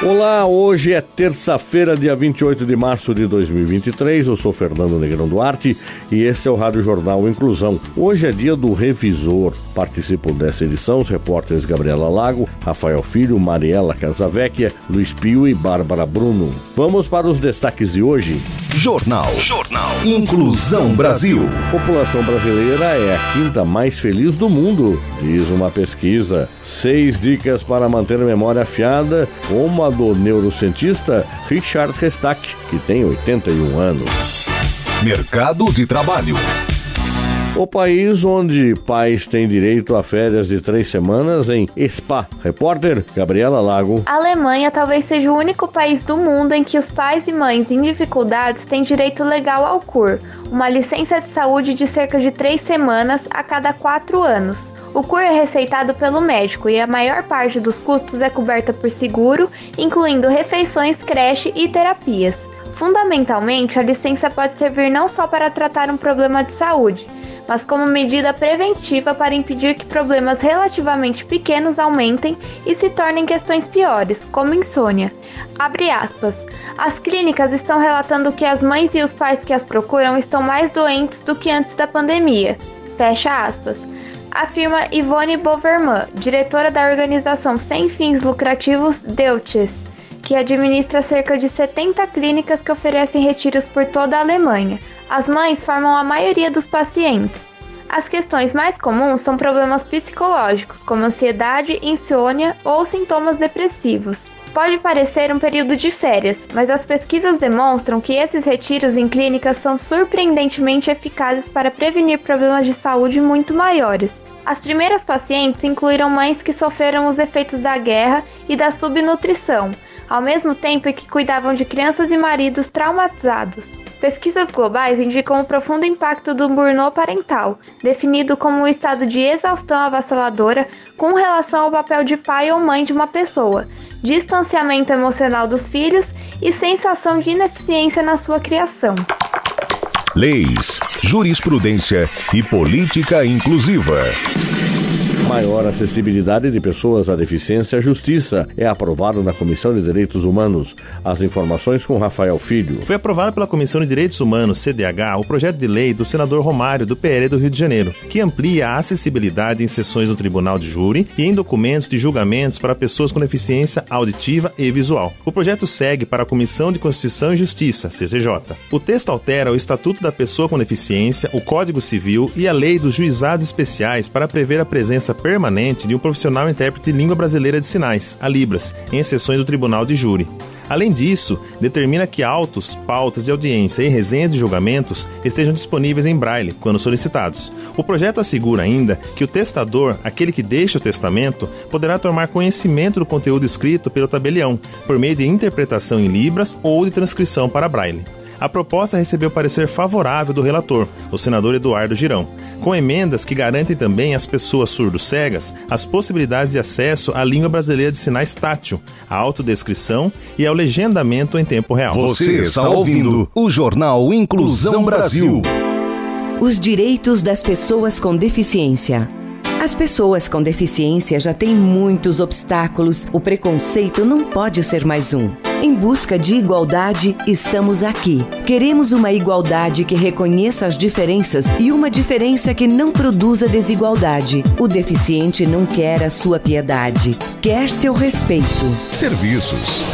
Olá, hoje é terça-feira, dia 28 de março de 2023. Eu sou Fernando Negrão Duarte e esse é o Rádio Jornal Inclusão. Hoje é dia do revisor. Participam dessa edição os repórteres Gabriela Lago, Rafael Filho, Mariela Casavecchia, Luiz Pio e Bárbara Bruno. Vamos para os destaques de hoje. Jornal. Jornal. Inclusão Brasil. População brasileira é a quinta mais feliz do mundo, diz uma pesquisa. Seis dicas para manter a memória afiada, como a do neurocientista Richard Restack, que tem 81 anos. Mercado de trabalho. O país onde pais têm direito a férias de três semanas em Spa. Repórter Gabriela Lago. A Alemanha talvez seja o único país do mundo em que os pais e mães em dificuldades têm direito legal ao CUR, uma licença de saúde de cerca de três semanas a cada quatro anos. O CUR é receitado pelo médico e a maior parte dos custos é coberta por seguro, incluindo refeições, creche e terapias. Fundamentalmente, a licença pode servir não só para tratar um problema de saúde, mas como medida preventiva para impedir que problemas relativamente pequenos aumentem e se tornem questões piores, como insônia. Abre aspas. As clínicas estão relatando que as mães e os pais que as procuram estão mais doentes do que antes da pandemia. Fecha aspas afirma Ivone Boverman, diretora da organização sem fins lucrativos Deutsches, que administra cerca de 70 clínicas que oferecem retiros por toda a Alemanha. As mães formam a maioria dos pacientes. As questões mais comuns são problemas psicológicos, como ansiedade, insônia ou sintomas depressivos. Pode parecer um período de férias, mas as pesquisas demonstram que esses retiros em clínicas são surpreendentemente eficazes para prevenir problemas de saúde muito maiores. As primeiras pacientes incluíram mães que sofreram os efeitos da guerra e da subnutrição, ao mesmo tempo que cuidavam de crianças e maridos traumatizados. Pesquisas globais indicam o profundo impacto do burnout parental, definido como um estado de exaustão avassaladora com relação ao papel de pai ou mãe de uma pessoa, distanciamento emocional dos filhos e sensação de ineficiência na sua criação. Leis, jurisprudência e política inclusiva. Maior acessibilidade de pessoas à deficiência à justiça é aprovado na Comissão de Direitos Humanos. As informações com Rafael Filho. Foi aprovado pela Comissão de Direitos Humanos, CDH, o projeto de lei do senador Romário, do PL do Rio de Janeiro, que amplia a acessibilidade em sessões do Tribunal de Júri e em documentos de julgamentos para pessoas com deficiência auditiva e visual. O projeto segue para a Comissão de Constituição e Justiça, CCJ. O texto altera o Estatuto da Pessoa com Deficiência, o Código Civil e a Lei dos Juizados Especiais para prever a presença permanente de um profissional intérprete de língua brasileira de sinais, a Libras, em sessões do Tribunal de Júri. Além disso, determina que autos, pautas de audiência e resenhas de julgamentos estejam disponíveis em braille quando solicitados. O projeto assegura ainda que o testador, aquele que deixa o testamento, poderá tomar conhecimento do conteúdo escrito pelo tabelião, por meio de interpretação em libras ou de transcrição para braille. A proposta recebeu parecer favorável do relator, o senador Eduardo Girão, com emendas que garantem também às pessoas surdo-cegas as possibilidades de acesso à língua brasileira de sinais tátil, à autodescrição e ao legendamento em tempo real. Você está ouvindo o Jornal Inclusão Brasil. Os direitos das pessoas com deficiência. As pessoas com deficiência já têm muitos obstáculos, o preconceito não pode ser mais um. Em busca de igualdade, estamos aqui. Queremos uma igualdade que reconheça as diferenças e uma diferença que não produza desigualdade. O deficiente não quer a sua piedade, quer seu respeito. Serviços.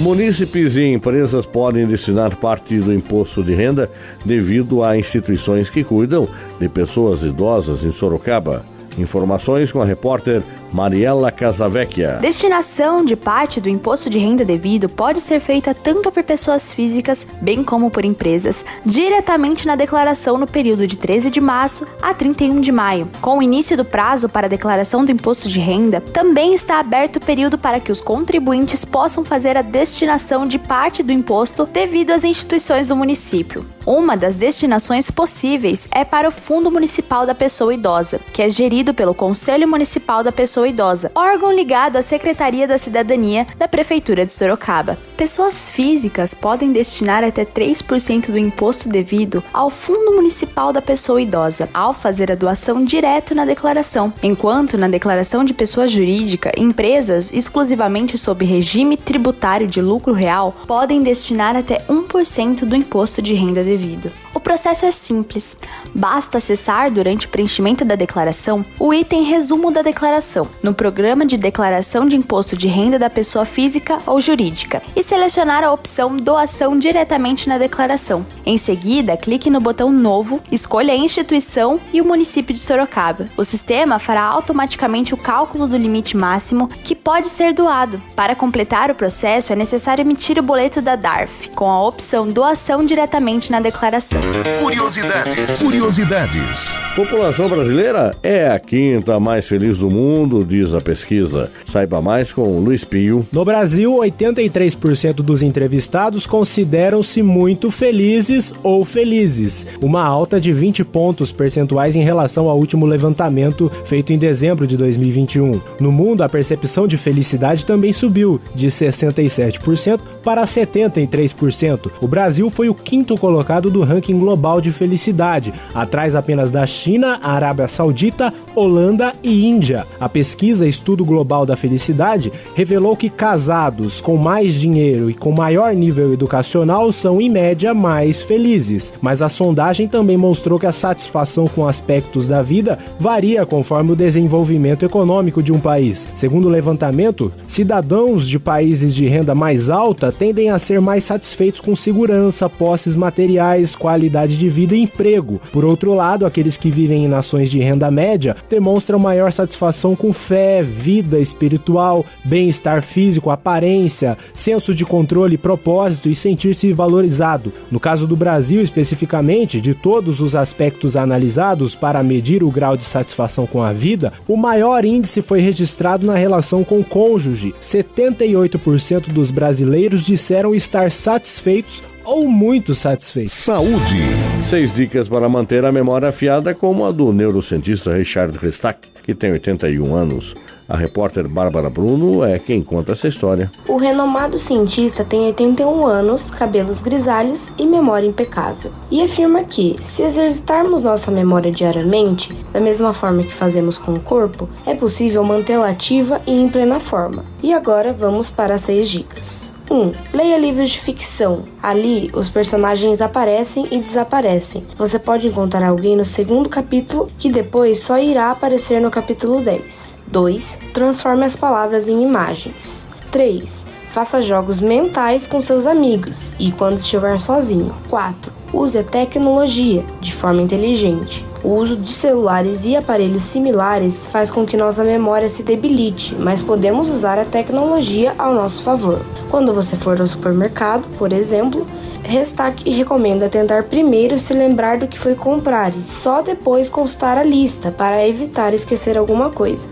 Munícipes e empresas podem destinar parte do imposto de renda devido a instituições que cuidam de pessoas idosas em Sorocaba. Informações com a repórter Mariela Casavecchia. Destinação de parte do imposto de renda devido pode ser feita tanto por pessoas físicas, bem como por empresas, diretamente na declaração no período de 13 de março a 31 de maio. Com o início do prazo para a declaração do imposto de renda, também está aberto o período para que os contribuintes possam fazer a destinação de parte do imposto devido às instituições do município. Uma das destinações possíveis é para o Fundo Municipal da Pessoa Idosa, que é gerido pelo Conselho Municipal da Pessoa Idosa, órgão ligado à Secretaria da Cidadania da Prefeitura de Sorocaba. Pessoas físicas podem destinar até 3% do imposto devido ao Fundo Municipal da Pessoa Idosa ao fazer a doação direto na declaração, enquanto na declaração de pessoa jurídica, empresas exclusivamente sob regime tributário de lucro real podem destinar até 1% do imposto de renda devido. O processo é simples. Basta acessar durante o preenchimento da declaração o item resumo da declaração no programa de declaração de imposto de renda da pessoa física ou jurídica e selecionar a opção doação diretamente na declaração. Em seguida, clique no botão novo, escolha a instituição e o município de Sorocaba. O sistema fará automaticamente o cálculo do limite máximo que pode ser doado. Para completar o processo é necessário emitir o boleto da DARF com a opção doação diretamente na declaração. Curiosidades. Curiosidades. População brasileira é a quinta mais feliz do mundo, diz a pesquisa. Saiba mais com o Luiz Pio. No Brasil, 83% dos entrevistados consideram-se muito felizes ou felizes, uma alta de 20 pontos percentuais em relação ao último levantamento feito em dezembro de 2021. No mundo, a percepção de felicidade também subiu, de 67% para 73%. O Brasil foi o quinto colocado do ranking global de felicidade, atrás apenas da China, Arábia Saudita, Holanda e Índia. A pesquisa Estudo Global da Felicidade revelou que casados com mais dinheiro e com maior nível educacional são, em média, mais felizes. Mas a sondagem também mostrou que a satisfação com aspectos da vida varia conforme o desenvolvimento econômico de um país. Segundo o levantamento, cidadãos de países de renda mais alta tendem a ser mais satisfeitos com segurança, posses materiais, qualidade de vida e emprego. Por outro lado, aqueles que vivem em nações de renda média demonstram maior satisfação com fé, vida espiritual, bem-estar físico, aparência, senso de controle, propósito e sentir-se valorizado. No caso do Brasil, especificamente, de todos os aspectos analisados para medir o grau de satisfação com a vida, o maior índice foi registrado na relação com o cônjuge. 78% dos brasileiros disseram estar satisfeitos ou muito satisfeitos. Saúde. Seis dicas para manter a memória afiada, como a do neurocientista Richard Restack, que tem 81 anos. A repórter Bárbara Bruno é quem conta essa história. O renomado cientista tem 81 anos, cabelos grisalhos e memória impecável. E afirma que, se exercitarmos nossa memória diariamente, da mesma forma que fazemos com o corpo, é possível mantê-la ativa e em plena forma. E agora vamos para as seis dicas. 1. Um, leia livros de ficção. Ali, os personagens aparecem e desaparecem. Você pode encontrar alguém no segundo capítulo que depois só irá aparecer no capítulo 10. 2. Transforme as palavras em imagens. 3. Faça jogos mentais com seus amigos e quando estiver sozinho. 4. Use a tecnologia de forma inteligente. O uso de celulares e aparelhos similares faz com que nossa memória se debilite, mas podemos usar a tecnologia ao nosso favor. Quando você for ao supermercado, por exemplo, Restaque recomenda tentar primeiro se lembrar do que foi comprar e só depois consultar a lista para evitar esquecer alguma coisa.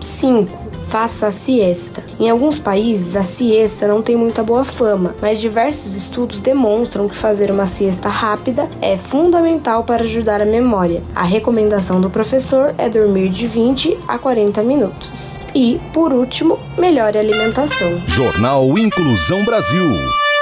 5 faça a siesta. Em alguns países, a siesta não tem muita boa fama, mas diversos estudos demonstram que fazer uma siesta rápida é fundamental para ajudar a memória. A recomendação do professor é dormir de 20 a 40 minutos. E, por último, melhore a alimentação. Jornal Inclusão Brasil.